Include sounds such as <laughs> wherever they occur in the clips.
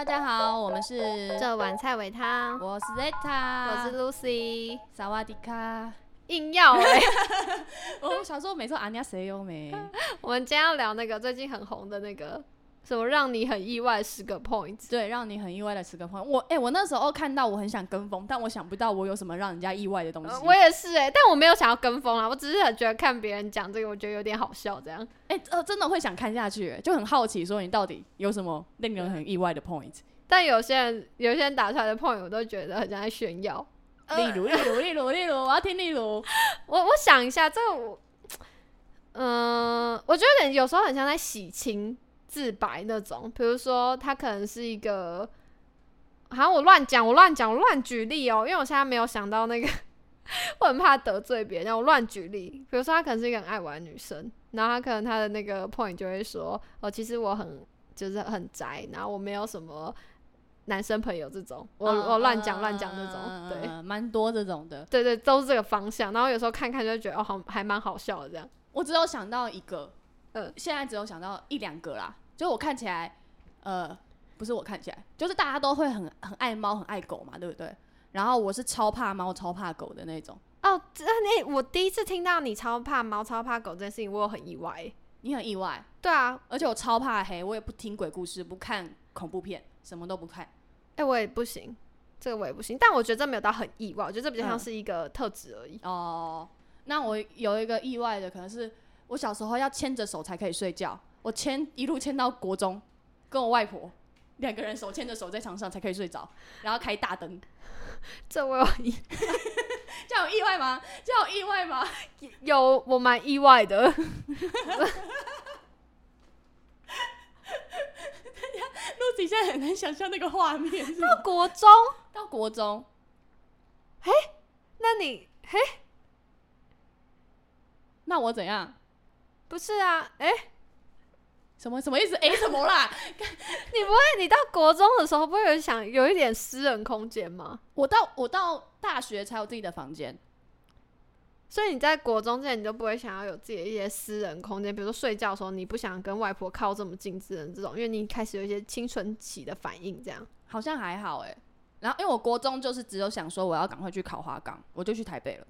大家好，我们是这碗菜尾汤，我是 Zeta，我是 Lucy，萨瓦迪卡。硬要哎、<laughs> 我小时候每次阿尼亚谁优美？<laughs> 我们今天要聊那个最近很红的那个什么让你很意外十个 point。对，让你很意外的十个 point。我哎、我那时候看到我很想跟风，但我想不到我有什么让人家意外的东西。呃我也是哎、但我没有想要跟风啊，我只是很觉得看别人讲这个，我觉得有点好笑这样。哎、呃，真的会想看下去，就很好奇，说你到底有什么令人很意外的 point？但有些人有些人打出来的 point，我都觉得很像在炫耀。例如，例如，例如，例如，我要听例如。<laughs> 我我想一下，这个我，嗯、我觉得有时候很像在洗清自白那种。比如说，他可能是一个，好像我乱讲，我乱讲，我乱举例哦，因为我现在没有想到那个，我很怕得罪别人，我乱举例。比如说，他可能是一个很爱玩的女生，然后他可能他的那个 point 就会说，哦，其实我很就是很宅，然后我没有什么男生朋友这种，我我乱讲乱讲这种，对。嗯，蛮多这种的。对对，都是这个方向。然后有时候看看就觉得哦，好还蛮好笑的这样。我只有想到一个，呃现在只有想到一两个啦。就我看起来，呃，不是我看起来，就是大家都会很很爱猫、很爱狗嘛，对不对？然后我是超怕猫、超怕狗的那种。哦，这你我第一次听到你超怕猫、超怕狗这件事情，我有很意外欸。你很意外，对啊，而且我超怕黑，我也不听鬼故事，不看恐怖片，什么都不看。哎、我也不行，这个我也不行。但我觉得这没有到很意外，我觉得这比较像嗯是一个特质而已。哦，那我有一个意外的，可能是我小时候要牵着手才可以睡觉，我牵一路牵到国中，跟我外婆两个人手牵着手在床上才可以睡着，然后开大灯，<laughs> 这我有意 <laughs> 这样有意外吗？这样有意外吗？<laughs> 有，我蛮意外的。露西现在很难想象那个画面，到国中，到国中，那你嘿，那我怎样？不是啊？哎、什么什么意思？诶，什么啦？<laughs> 你不会，你到国中的时候不会有想有一点私人空间吗？我到我到大学才有自己的房间，所以你在国中之前，你都不会想要有自己的一些私人空间，比如说睡觉的时候，你不想跟外婆靠这么近之类的这种，因为你开始有一些青春期的反应，这样。好像还好诶。然后因为我国中就是只有想说我要赶快去考华冈，我就去台北了。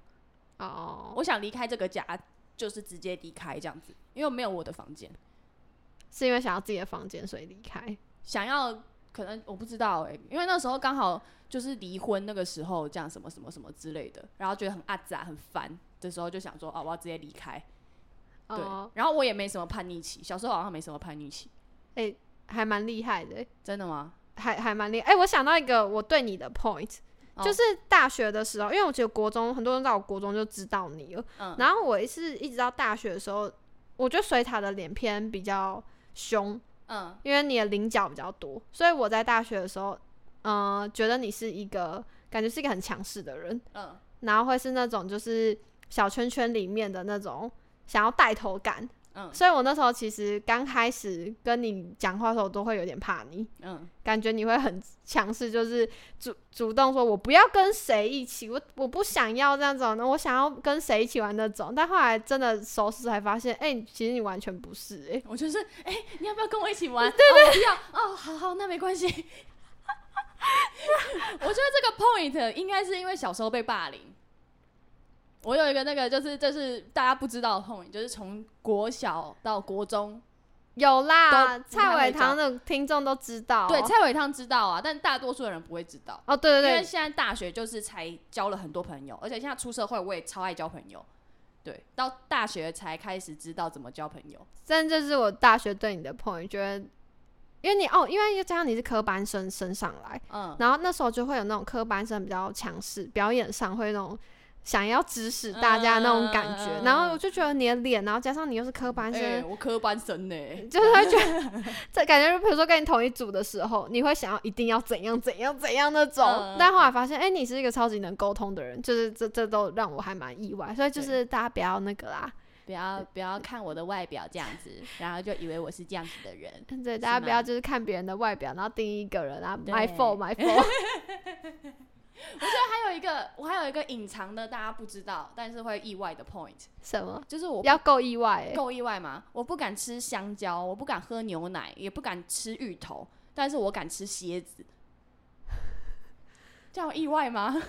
哦，我想离开这个家，就是直接离开这样子，因为没有我的房间。是因为想要自己的房间，所以离开。想要可能我不知道诶，因为那时候刚好就是离婚那个时候，这样什么什么什么之类的，然后觉得很阿杂很烦的时候，就想说啊，我要直接离开。对，哦，然后我也没什么叛逆期，小时候好像没什么叛逆期，哎、还蛮厉害的、真的吗？还还蛮厉害。哎、我想到一个我对你的 point，、哦就是大学的时候，因为我觉得国中很多人在我国中就知道你了，嗯然后我是一直到大学的时候，我觉得水塔的脸偏比较凶，嗯。因为你的棱角比较多，所以我在大学的时候，嗯、觉得你是一个感觉是一个很强势的人，嗯。然后会是那种就是小圈圈里面的那种想要带头感，嗯所以我那时候其实刚开始跟你讲话的时候，我都会有点怕你，嗯，感觉你会很强势，就是主主动说我不要跟谁一起，我我不想要这样子，那我想要跟谁一起玩那种，但后来真的熟识才发现，哎、其实你完全不是、哎。<laughs> 我就是哎、你要不要跟我一起玩？对对，哦、不要哦，好好，那没关系。<laughs> 我觉得这个 point 应该是因为小时候被霸凌。我有一个那个就是就是大家不知道的 point，就是从国小到国中，有啦，蔡伟堂的听众都知道。对蔡伟汤知道啊，但大多数的人不会知道。哦，对对对因为现在大学就是才交了很多朋友，而且现在出社会我也超爱交朋友。对，到大学才开始知道怎么交朋友。但这是我大学对你的 point，觉得，因为你哦，因为又加上你是科班生升上来，嗯，然后那时候就会有那种科班生比较强势，表演上会那种想要指使大家那种感觉，嗯然后我就觉得你的脸，然后加上你又是科班生，哎、我科班生呢、<laughs> 就是会觉得 <laughs> 这感觉，比如说跟你同一组的时候，你会想要一定要怎样怎样怎样那种，嗯但后来发现，哎、你是一个超级能沟通的人，就是这这都让我还蛮意外，所以就是大家不要那个啦，不要不要看我的外表这样子，然后就以为我是这样子的人。对，大家不要就是看别人的外表，然后定义一个人啊对，my fault my fault，<laughs> <laughs> 还有一个，我还有一个隐藏的大家不知道，但是会意外的 point，什么就是我要够意外、欸，够意外吗？我不敢吃香蕉，我不敢喝牛奶，也不敢吃芋头。但是我敢吃蝎子，<laughs> 这样意外吗？<laughs>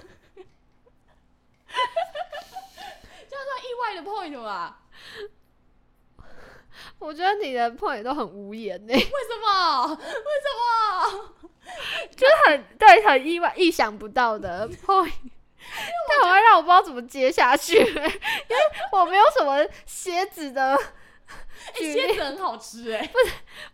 这样算意外的 point 吧？我觉得你的 point 都很无言呢、为什么？为什么？<laughs> 就是很对，很意外、意想不到的 <laughs> point。但我会让我不知道怎么接下去、<laughs> 因为我没有什么蝎子的哎、举蝎子很好吃哎、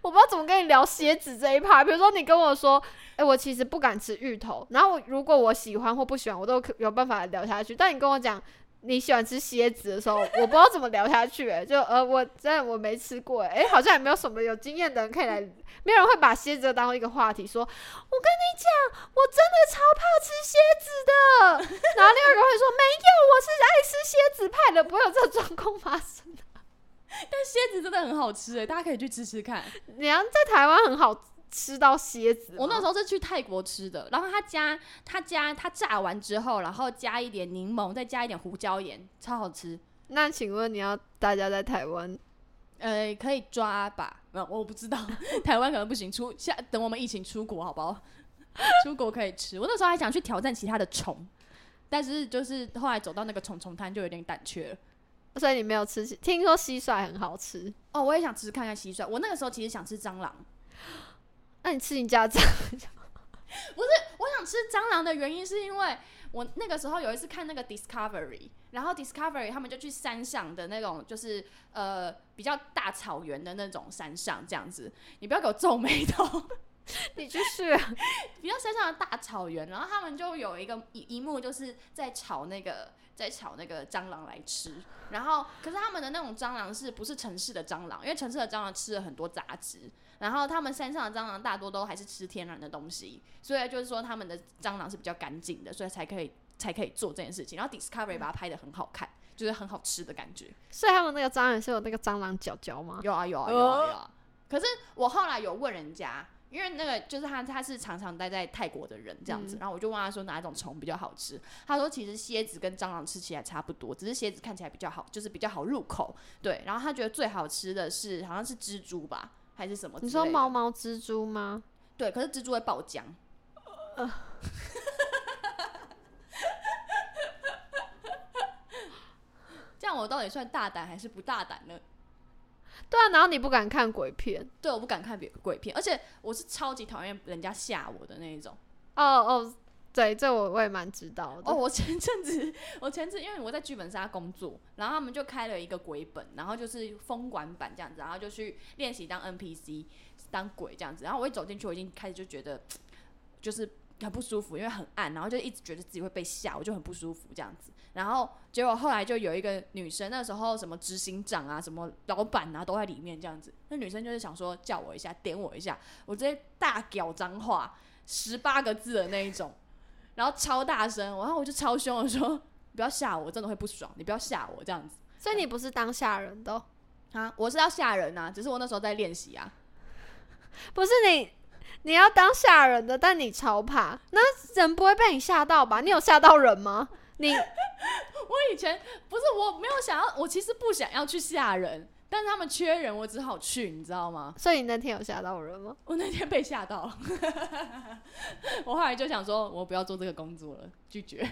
我不知道怎么跟你聊蝎子这一趴。比如说，你跟我说，哎、我其实不敢吃芋头，然后如果我喜欢或不喜欢，我都有办法聊下去。但你跟我讲你喜欢吃蝎子的时候，我不知道怎么聊下去、哎，就呃，我真的我没吃过、哎、好像也没有什么有经验的人可以来，没有人会把蝎子当一个话题说，我跟你讲，我真的超怕吃蝎子的。<laughs> 然后另外一个会说，没有，我是爱吃蝎子派的，不会有这种状况发生的。但蝎子真的很好吃哎、大家可以去吃吃看。你要在台湾很好吃到蝎子，我那时候是去泰国吃的，然后他加他加他炸完之后，然后加一点柠檬，再加一点胡椒盐，超好吃。那请问你要大家在台湾？呃，可以抓吧？没有，我不知道，<laughs> 台湾可能不行。出下等我们疫情出国好不好？<laughs> 出国可以吃。我那时候还想去挑战其他的虫，但是就是后来走到那个虫虫摊就有点胆怯了。所以你没有吃？听说蟋蟀很好吃，哦，我也想吃看看蟋蟀。我那个时候其实想吃蟑螂，那你吃你家蟑螂？<laughs> 不是我想吃蟑螂的原因是因为我那个时候有一次看那个 Discovery，然后 Discovery 他们就去山上的那种就是呃比较大草原的那种山上这样子，你不要给我皱眉头。<laughs> 你就是啊？比较山上的大草原，然后他们就有一个一一幕，就是在炒那个在炒那个蟑螂来吃。然后，可是他们的那种蟑螂是不是城市的蟑螂？因为城市的蟑螂吃了很多杂质，然后他们山上的蟑螂大多都还是吃天然的东西，所以就是说他们的蟑螂是比较干净的，所以才可以才可以做这件事情。然后 Discovery 把它拍的很好看，就是很好吃的感觉。所以他们那个蟑螂是有那个蟑螂脚脚吗？有啊有啊有啊有啊。可是我后来有问人家，因为那个就是他他是常常待在泰国的人这样子，嗯然后我就问他说哪一种虫比较好吃，他说其实蝎子跟蟑螂吃起来差不多，只是蝎子看起来比较好，就是比较好入口。对，然后他觉得最好吃的是好像是蜘蛛吧，还是什么？你说毛？毛蜘蛛吗？对，可是蜘蛛会爆浆。<laughs> 这样我到底算大胆还是不大胆呢？对啊，然后你不敢看鬼片？对，我不敢看别鬼片，而且我是超级讨厌人家吓我的那一种。哦哦，对，这我我也蛮知道的。哦，我前阵子，我前阵因为我在剧本杀工作，然后他们就开了一个鬼本，然后就是封管版这样子，然后就去练习当 NPC 当鬼这样子。然后我一走进去，我已经开始就觉得就是很不舒服，因为很暗，然后就一直觉得自己会被吓，我就很不舒服这样子。然后结果后来就有一个女生，那时候什么执行长啊、什么老板啊都在里面这样子。那女生就是想说叫我一下，点我一下，我直接大屌脏话，十八个字的那一种。然后超大声，然后我就超凶的说：“ <laughs> 不要吓我，我真的会不爽，你不要吓我这样子所以你不是当下人的哦、啊！我是要吓人啊，只是我那时候在练习啊。<laughs> 不是你，你要当吓人的，但你超怕，那人不会被你吓到吧？你有吓到人吗？你 <laughs> 我以前不是我没有想要，我其实不想要去吓人，但是他们缺人，我只好去，你知道吗？所以你那天有吓到人吗？我那天被吓到了，<laughs> 我后来就想说，我不要做这个工作了，拒绝。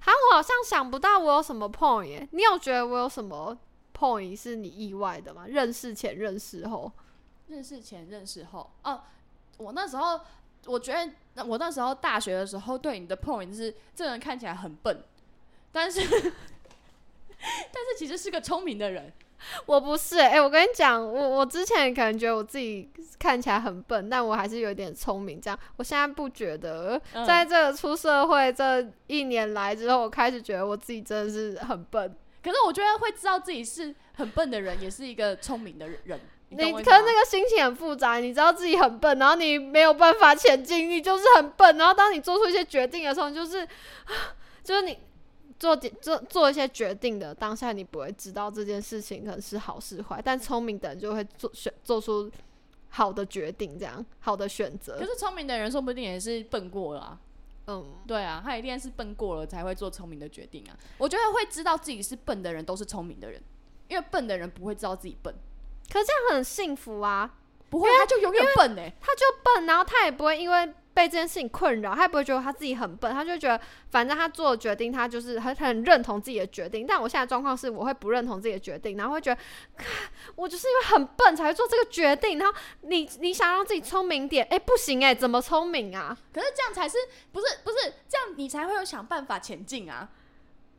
哈，我好像想不到我有什么 point 耶。你有觉得我有什么 point 是你意外的吗？认识前、认识后？认识前、认识后，哦，我那时候我觉得，那我那时候大学的时候对你的 point 是，这个人看起来很笨，但是 <laughs> 但是其实是个聪明的人。<laughs> 我不是哎、欸我跟你讲，我我之前可能觉得我自己看起来很笨，但我还是有点聪明。这样，我现在不觉得。嗯在这个出社会这一年来之后，我开始觉得我自己真的是很笨。可是我觉得会知道自己是很笨的人，也是一个聪明的人。你可是那个心情很复杂，你知道自己很笨，然后你没有办法前进，你就是很笨。然后当你做出一些决定的时候，你就是 <sighs> 就是你做做做一些决定的当下，你不会知道这件事情可能是好是坏，但聪明的人就会做选做出好的决定，这样好的选择可。是聪明的人说不定也是笨过了、啊。嗯，对啊，他一定是笨过了才会做聪明的决定啊。我觉得会知道自己是笨的人都是聪明的人，因为笨的人不会知道自己笨。可是这样很幸福啊。不会，他就永远笨哎、他就笨，然后他也不会因为被这件事情困扰，他也不会觉得他自己很笨，他就觉得反正他做的决定，他就是他他很认同自己的决定。但我现在状况是，我会不认同自己的决定，然后会觉得，我就是因为很笨才会做这个决定。然后你你想让自己聪明点，哎、不行哎、怎么聪明啊？可是这样才是不是不是这样，你才会有想办法前进啊！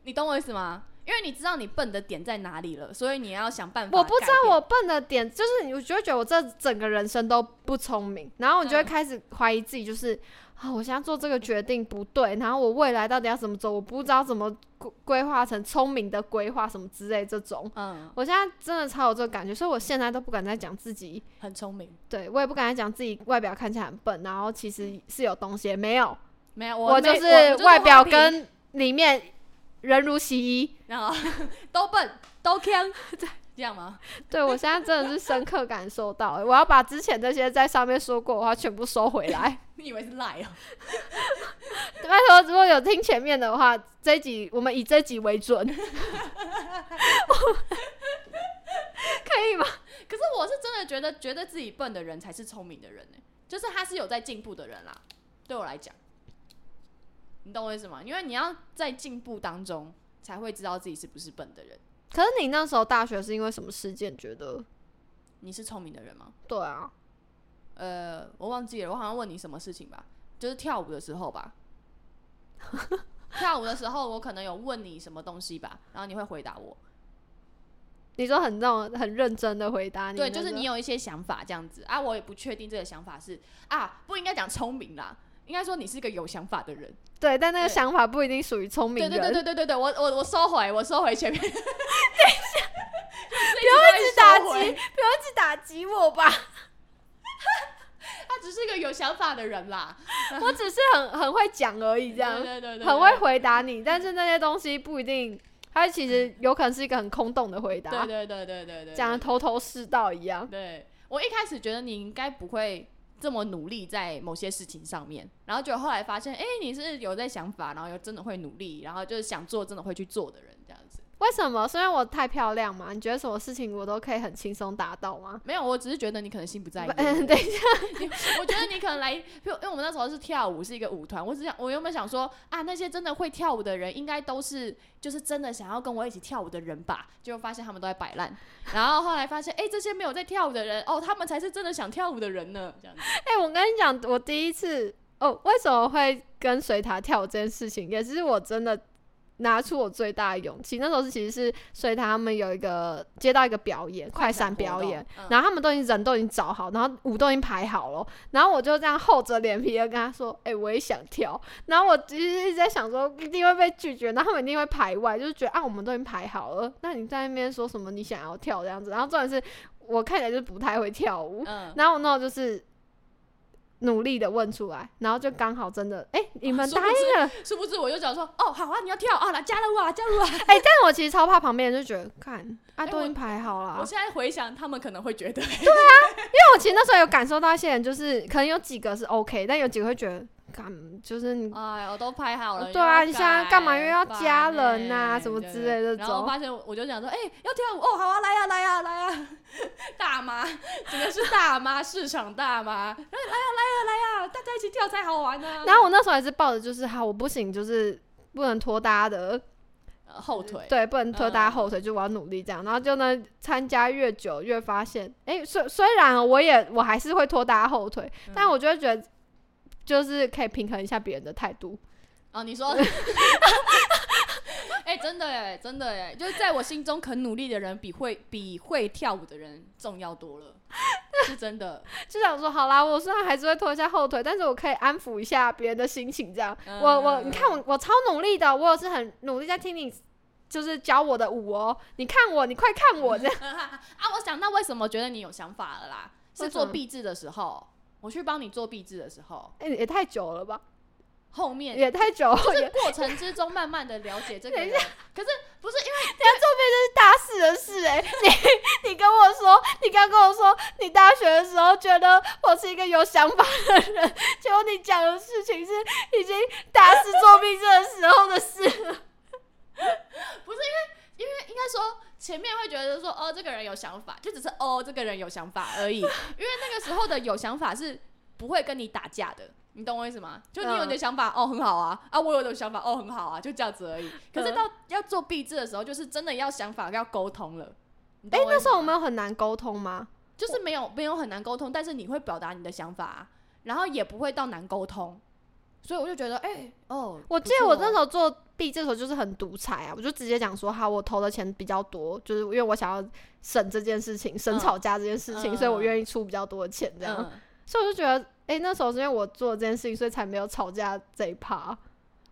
你懂我意思吗？因为你知道你笨的点在哪里了，所以你要想办法。我不知道我笨的点，就是我就会觉得我这整个人生都不聪明，然后我就会嗯开始怀疑自己，就是啊、我现在做这个决定不对，然后我未来到底要怎么走，我不知道怎么规规划成聪明的规划什么之类这种。嗯，我现在真的超有这个感觉，所以我现在都不敢再讲自己，很聪明。对我也不敢再讲自己外表看起来很笨，然后其实是有东西，没有，没有，我就是外表跟里面人如其一。然后 <laughs> 都笨都强，<laughs> 这样吗？对我现在真的是深刻感受到，我要把之前那些在上面说过的话全部收回来。<laughs> 你以为是赖哦？拜托，如果有听前面的话，这一集我们以这一集为准，可以吗？可是我是真的觉得，觉得自己笨的人才是聪明的人呢，就是他是有在进步的人啦。对我来讲，你懂我意思吗？因为你要在进步当中，才会知道自己是不是笨的人。可是你那时候大学是因为什么事件觉得？你是聪明的人吗？对啊，呃，我忘记了，我好像问你什么事情吧，就是跳舞的时候吧。<laughs> 跳舞的时候，我可能有问你什么东西吧，然后你会回答我。你说很那种很认真的回答你，对，就是你。有一些想法这样子啊，我也不确定这个想法是啊，不应该讲聪明啦，应该说你是一个有想法的人。对，但那个想法不一定属于聪明对人。对对对对对对，我我我收回，我收回前面。等一下，不要一直打击，不要一直打击我吧。他只是一个有想法的人啦。我只是很很会讲而已，这样对对对对，很会回答你，但是那些东西不一定，他其实有可能是一个很空洞的回答，对对对对对对，讲的头头是道一样。对我一开始觉得你应该不会这么努力在某些事情上面，然后就后来发现，哎、你是有在想法，然后又真的会努力，然后就是想做真的会去做的人，为什么？是因为我太漂亮吗？你觉得什么事情我都可以很轻松达到吗？没有，我只是觉得你可能心不在焉。嗯，<laughs> 等一下，<laughs> 我觉得你可能来，因 <laughs> 为因为我们那时候是跳舞，是一个舞团。我只想，我原本想说啊，那些真的会跳舞的人，应该都是就是真的想要跟我一起跳舞的人吧？结果发现他们都在摆烂。然后后来发现，哎、这些没有在跳舞的人，哦，他们才是真的想跳舞的人呢。这样子，哎、我跟你讲，我第一次哦，为什么会跟随他跳舞这件事情，也是我真的拿出我最大的勇气。那时候是其实是所以他们有一个接到一个表演，快闪表演，嗯然后他们都已经人都已经找好，然后舞都已经排好了，然后我就这样厚着脸皮的跟他说：“哎、我也想跳。”然后我其实一直在想说一定会被拒绝，然后他们一定会排外，就是觉得啊我们都已经排好了，那你在那边说什么你想要跳这样子，然后重点是我看起来就不太会跳舞，嗯，然后我就是努力的问出来，然后就刚好真的，哎、你们答应了，殊不知我就想说，哦，好啊，你要跳啊，来加入啊，加入啊。哎、<laughs> 但我其实超怕旁边人就觉得，看啊都已经排好了啊、我现在回想，他们可能会觉得，对啊因为我其实那时候有感受到一些人，就是可能有几个是 OK，但有几个会觉得，干就是你哎，我都拍好了。对啊你现在干嘛又要烦加人呐欸什么之类的然后种发现我就想说，哎、要跳舞哦，好啊，来呀、来呀、来呀、大妈，真的是大妈，市场大妈，哎来呀、来呀、来呀、大家一起跳才好玩呢、然后我那时候还是抱着就是，好，我不行，就是不能拖大家的，呃后腿，对，不能拖大家嗯后腿，就我要努力这样。然后就呢，参加越久越发现，哎、虽虽然我也我还是会拖大家后腿，嗯但我就会觉得，就是可以平衡一下别人的态度。哦，你说，<laughs> 哎、真的哎，真的哎，就是在我心中肯努力的人比会比会跳舞的人重要多了，<laughs> 是真的。就想说，好啦，我虽然还是会拖一下后腿，但是我可以安抚一下别人的心情，这样。我我，你看我我超努力的，我也是很努力在听你，就是教我的舞哦。你看我，你快看我这样。<laughs> 啊，我想到为什么觉得你有想法了啦，是做壁纸的时候，我去帮你做壁纸的时候，哎、也太久了吧，后面也太久过程之中慢慢的了解这个 <laughs> 人，可是不是因为大四的事哎、你你跟我说，你刚跟我说，你大学的时候觉得我是一个有想法的人，结果你讲的事情是已经大四作弊这的时候的事了。<laughs> 因为应该说前面会觉得说，哦，这个人有想法，就只是哦，这个人有想法而已。<laughs> 因为那个时候的有想法是不会跟你打架的，你懂我意思吗？就你有你的想法，哦，很好啊，啊，我有的想法，哦，很好啊，就这样子而已。可是到要做壁纸的时候，就是真的要想法要沟通了。哎、那时候我们们有很难沟通吗？就是没有没有很难沟通，但是你会表达你的想法、啊，然后也不会到难沟通。所以我就觉得，哎、哦，我记得我那时候候做币这时候就是很独裁啊，我就直接讲说，好，我投的钱比较多，就是因为我想要省这件事情，省嗯吵架这件事情，嗯所以我愿意出比较多的钱这样。嗯所以我就觉得，哎、那时候是因为我做这件事情，所以才没有吵架这一趴。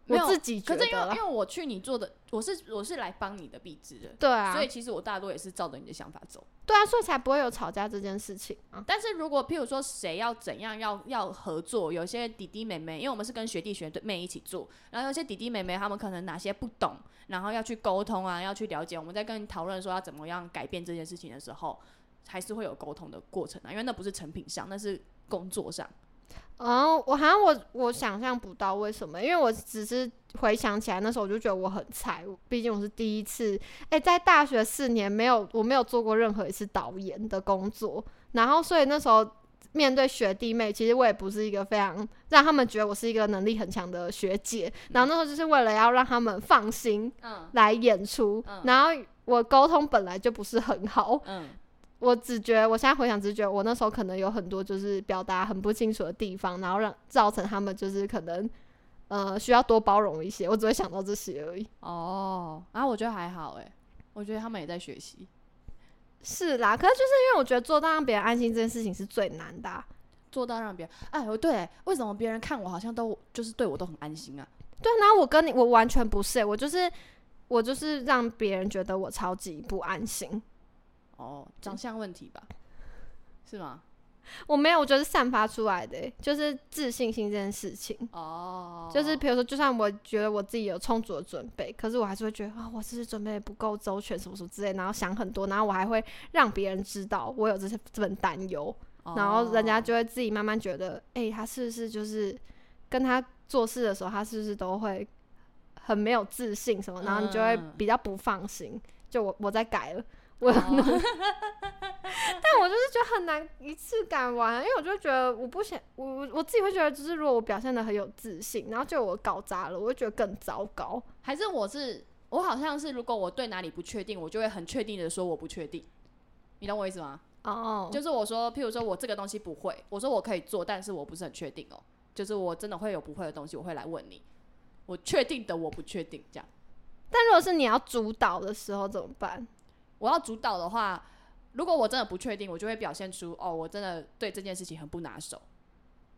我自己觉得可是因为因，为我去你做的，我是我是来帮你的壁纸的，对啊，所以其实我大多也是照着你的想法走。对啊，所以才不会有吵架这件事情啊。但是如果譬如说谁要怎样要要合作，有些弟弟妹妹，因为我们是跟学弟学妹一起做，然后有些弟弟妹妹他们可能哪些不懂，然后要去沟通啊，要去了解，我们在跟你讨论说要怎么样改变这件事情的时候，还是会有沟通的过程啊，因为那不是成品上，那是工作上。哦，我好像我我想象不到为什么，因为我只是回想起来那时候我就觉得我很菜，毕竟我是第一次，哎、在大学四年没有我没有做过任何一次导演的工作，然后所以那时候面对学弟妹，其实我也不是一个非常让他们觉得我是一个能力很强的学姐，然后那时候就是为了要让他们放心嗯。来演出，嗯。然后我沟通本来就不是很好，嗯我只觉得，我现在回想，只觉得我那时候可能有很多就是表达很不清楚的地方，然后让造成他们就是可能呃需要多包容一些。我只会想到这些而已。哦，然后我觉得还好诶，我觉得他们也在学习，是啦，可是就是因为我觉得做到让别人安心这件事情是最难的啊、做到让别人哎，我对，为什么别人看我好像都就是对我都很安心啊？对，然后我跟你我完全不是欸、我就是我就是让别人觉得我超级不安心。哦，长相问题吧，是吗？我没有，我觉得是散发出来的欸、就是自信心这件事情。哦，就是比如说，就算我觉得我自己有充足的准备，可是我还是会觉得啊，我是不是准备不够周全，什么什么之类，然后想很多，然后我还会让别人知道我有这些这份担忧，然后人家哦就会自己慢慢觉得，哎、他是不是就是跟他做事的时候，他是不是都会很没有自信什么，然后你就会嗯比较不放心。就我我在改了，我哦 <laughs> 但我就是觉得很难一次改完，因为我就觉得我不想，我我我自己会觉得，就是如果我表现的很有自信，然后就我搞砸了，我会觉得更糟糕。还是我是我好像是，如果我对哪里不确定，我就会很确定的说我不确定，你懂我意思吗？哦就是我说，譬如说我这个东西不会，我说我可以做，但是我不是很确定哦。就是我真的会有不会的东西，我会来问你。我确定的我不确定，这样但如果是你要主导的时候怎么办？我要主导的话，如果我真的不确定，我就会表现出哦，我真的对这件事情很不拿手。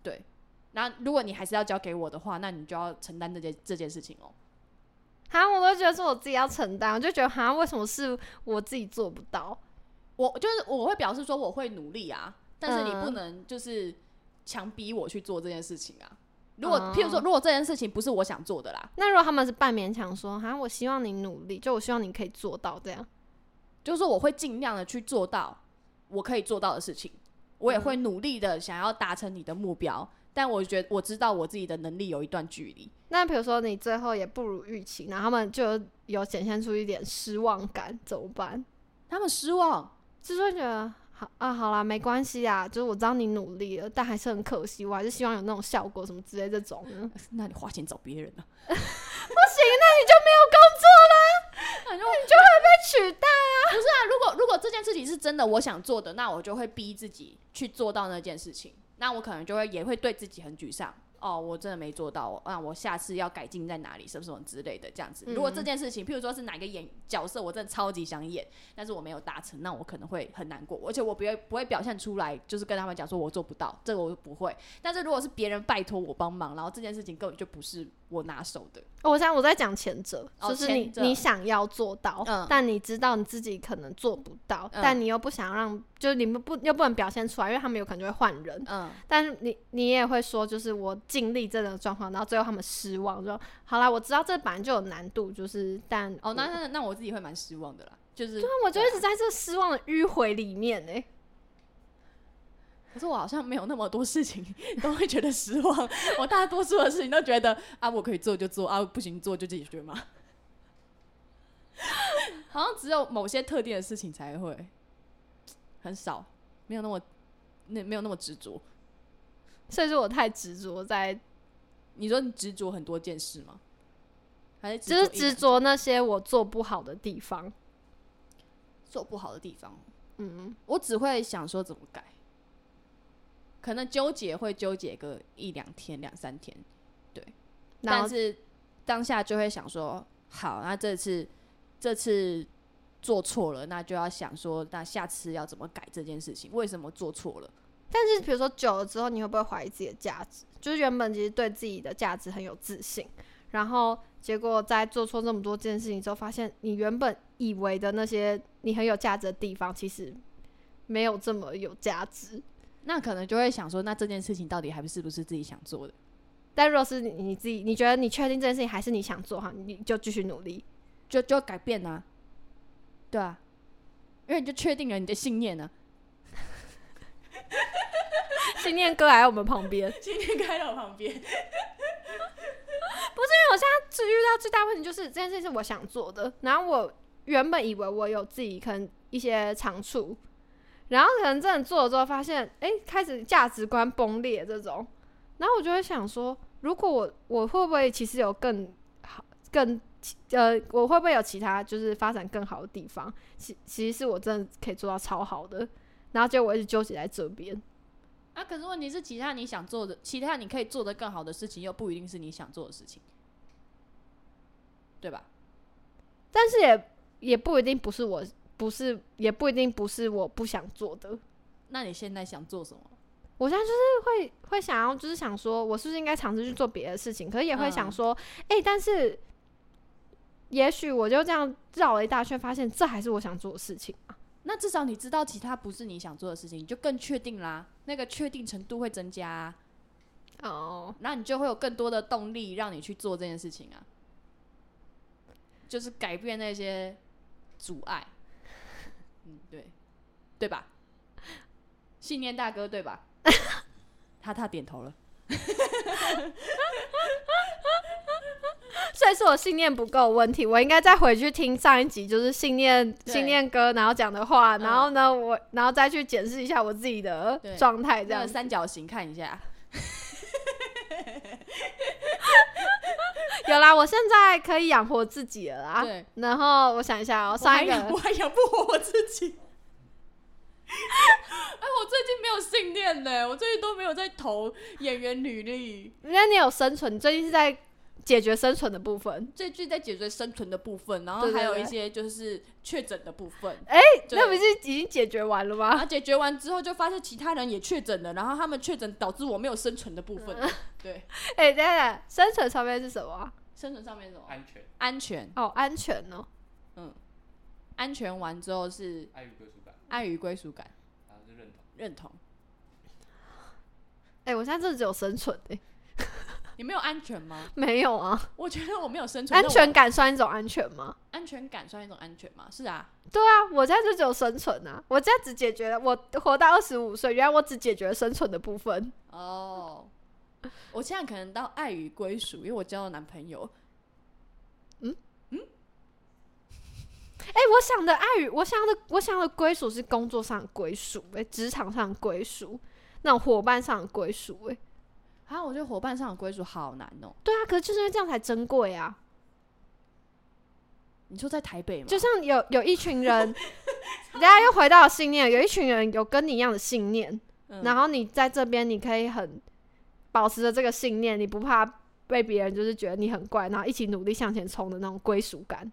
对，那如果你还是要交给我的话，那你就要承担这件这件事情哦。哈，我都觉得是我自己要承担，我就觉得哈，为什么是我自己做不到？我就是我会表示说我会努力啊，但是你不嗯能就是强逼我去做这件事情啊。如果、哦譬如说，如果这件事情不是我想做的啦，那如果他们是半勉强说，哈，我希望你努力，就我希望你可以做到这样。就是说我会尽量的去做到我可以做到的事情，我也会努力的想要达成你的目标。但我觉得我知道我自己的能力有一段距离，那比如说你最后也不如预期，然后他们就有显现出一点失望感，怎么办？他们失望，就是会觉得好啊，好啦，没关系啊，就是我知道你努力了，但还是很可惜，我还是希望有那种效果什么之类这种。<laughs> 那你花钱找别人啊？<laughs> 取代啊！<laughs> 不是啊如果如果这件事情是真的我想做的，那我就会逼自己去做到那件事情。那我可能就会也会对自己很沮丧。哦，我真的没做到，那我下次要改进在哪里，什么什么之类的，这样子。如果这件事情，譬如说是哪个演角色，我真的超级想演，但是我没有达成，那我可能会很难过，而且我不会不会表现出来，就是跟他们讲说我做不到，这个我不会。但是如果是别人拜托我帮忙，然后这件事情根本就不是我拿手的，哦我现在我在讲前者，哦就是你你想要做到，嗯但你知道你自己可能做不到，嗯但你又不想让，就是你们不又不能表现出来，因为他们有可能就会换人。嗯，但是你你也会说，就是我尽力这种状况，然后最后他们失望，说好啦，我知道这本来就有难度，就是但哦，那那那我自己会蛮失望的啦，就是对啊，我就一直在这失望的迂回里面呢、可是我好像没有那么多事情都会觉得失望，我大多数的事情都觉得啊，我可以做就做啊，不行做就解决嘛。好像只有某些特定的事情才会，很少，没有那么那没有那么执着。所以说我太执着在，你说你执着很多件事吗？还是就是执着那些我做不好的地方。做不好的地方？嗯，我只会想说怎么改，可能纠结会纠结个一两天、两三天，对但是当下就会想说，好，那这次这次做错了，那就要想说，那下次要怎么改这件事情？为什么做错了？但是比如说久了之后，你会不会怀疑自己的价值？就是原本其实对自己的价值很有自信，然后结果在做错这么多件事情之后，发现你原本以为的那些你很有价值的地方，其实没有这么有价值。那可能就会想说，那这件事情到底还不是不是自己想做的？但若是你你自己，你觉得你确定这件事情还是你想做哈，你就继续努力。就就改变啊，对啊，因为你就确定了你的信念呢、信念哥还在我们旁边，<laughs> 信念哥在我旁边，不是因为我现在最遇到最大问题就是这件事是我想做的，然后我原本以为我有自己可能一些长处，然后可能真的做了之后发现，哎、开始价值观崩裂这种，然后我就会想说，如果我我会不会其实有更好更呃，我会不会有其他就是发展更好的地方？其其实是我真的可以做到超好的，然后结果我一直纠结在这边。啊，可是问题是，其他你想做的，其他你可以做的更好的事情，又不一定是你想做的事情，对吧？但是也也不一定不是我，不是也不一定不是我不想做的。那你现在想做什么？我现在就是会会想要，就是想说，我是不是应该尝试去做别的事情？可是也会想嗯说，哎、但是也许我就这样绕了一大圈，发现这还是我想做的事情啊。那至少你知道其他不是你想做的事情，你就更确定啦，那个确定程度会增加、啊，哦，那你就会有更多的动力让你去做这件事情啊，就是改变那些阻碍。嗯，对，对吧？信念大哥对吧？<laughs> 他他点头了。<laughs> 所以是我信念不够的问题，我应该再回去听上一集，就是信念信念哥然后讲的话，嗯然后呢，我然后再去检视一下我自己的对状态，这样。三角形看一下，<laughs> 有啦，我现在可以养活自己了啦。对，然后我想一下上一个。<laughs> 我还养不活我自己。哎，我最近没有信念呢，我最近都没有在投演员履历。那你有生存，你最近是在解决生存的部分。最近在解决生存的部分，然后还有一些就是确诊的部分。哎对那不是已经解决完了吗？然后解决完之后，就发现其他人也确诊了，然后他们确诊导致我没有生存的部分。对，<laughs> 哎、等等，生存上面是什么啊？生存上面是什么？安全、安全，哦，安全哦。安全完之后是爱与归属感，爱与归属感，然后是认同。认同。哎、我现在真的只有生存哎、你没有安全吗？没有啊。我觉得我没有生存。安全感算一种安全吗？我，安全感算一种安全吗？是啊，对啊，我现在就只有生存啊。我现在只解决了我活到二十五岁，原来我只解决了生存的部分。哦，我现在可能到爱与归属，因为我交了男朋友。嗯嗯哎、我想的爱与我想的我想的归属是工作上的归属，哎，职场上的归属，那种伙伴上的归属，哎，啊，我觉得伙伴上的归属好难哦。对啊，可是就是因为这样才珍贵啊。你说在台北吗？就像有有一群人，大家又回到了信念，有一群人有跟你一样的信念，嗯然后你在这边你可以很保持着这个信念，你不怕被别人就是觉得你很怪，然后一起努力向前冲的那种归属感。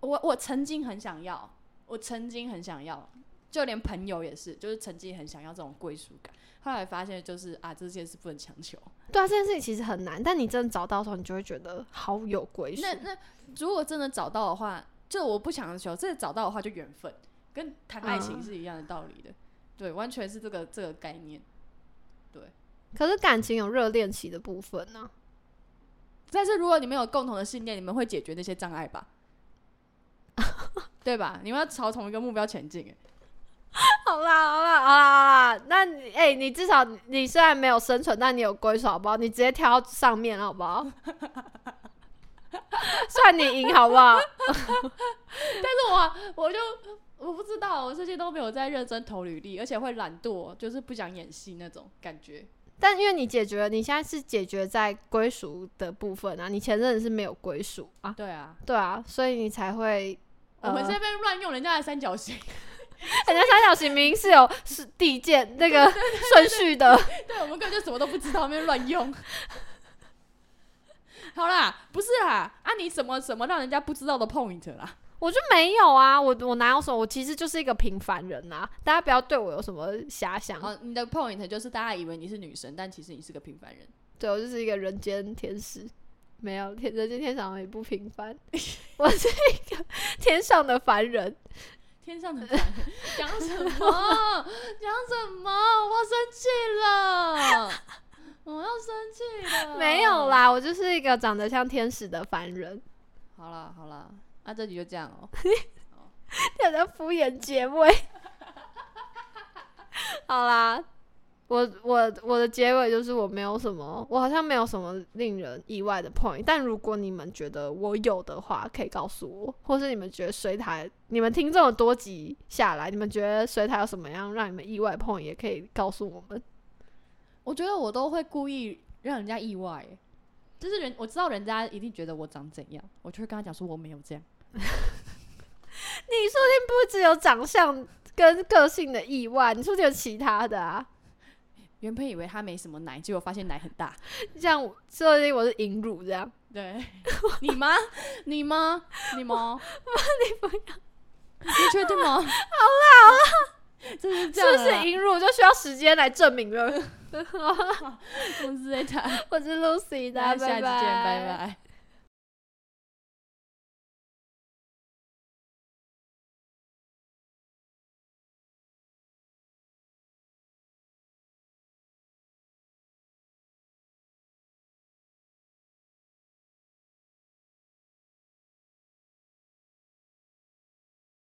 我我曾经很想要，我曾经很想要，就连朋友也是，就是曾经很想要这种归属感。后来发现就是啊，这件事不能强求。对啊，这件事情其实很难，但你真的找到的时候，你就会觉得好有归属。那那如果真的找到的话，就我不强求，这找到的话就缘分，跟谈爱情嗯是一样的道理的。对，完全是这个这个概念。对可是感情有热恋期的部分呢、但是如果你们有共同的信念，你们会解决那些障碍吧？<laughs> 对吧？你们要朝同一个目标前进。哎好啦，好啦，好啦，好啦。那你，哎、你至少你虽然没有生存，但你有归属，好不好？你直接跳到上面，好不好？<laughs> 算你赢好不好？<laughs> 但是我我就我不知道，我最近都没有在认真投履历，而且会懒惰，就是不想演戏那种感觉。但因为你解决了，你现在是解决在归属的部分啊，你前任是没有归属啊，对啊，对啊，所以你才会。我们呃这边乱用人家的三角形，<laughs> 人家三角形明明是有是递件那个顺序的，<laughs> 对我们根本就什么都不知道，那边乱用。好啦，不是啦，啊你什么什么让人家不知道的 point 啦？我就没有啊，我我哪有什么，我其实就是一个平凡人啊，大家不要对我有什么遐想，哦，你的 point 就是大家以为你是女神，但其实你是个平凡人。对我就是一个人间天使，没有天人间天上也不平凡，<laughs> 我是一个天上的凡人。天上的凡人讲什么？<laughs> 讲什么？我生气了，我要生气了。没有。啦，我就是一个长得像天使的凡人。好了好了，那、这集就这样哦、<laughs> 有在敷衍结尾。<laughs> 好啦，我我我的结尾就是我没有什么，我好像没有什么令人意外的 point。但如果你们觉得我有的话，可以告诉我，或是你们觉得水台，你们听这么多集下来，你们觉得水台有什么样让你们意外的 point，也可以告诉我们。我觉得我都会故意让人家意外欸，就是人我知道人家一定觉得我长怎样，我就会跟他讲说我没有这样。<laughs> 你说不定不只有长相跟个性的意外，你说不定有其他的啊。原本以为他没什么奶，结果发现奶很大。像我说不定我是引乳这样。对，<laughs> 你吗？你吗？你吗？<laughs> 你不要，你确定吗？好 <laughs> 啦好啦，就是这样不是引乳就需要时间来证明了？我是 Zeta，我是 Lucy，大家下期见，拜拜。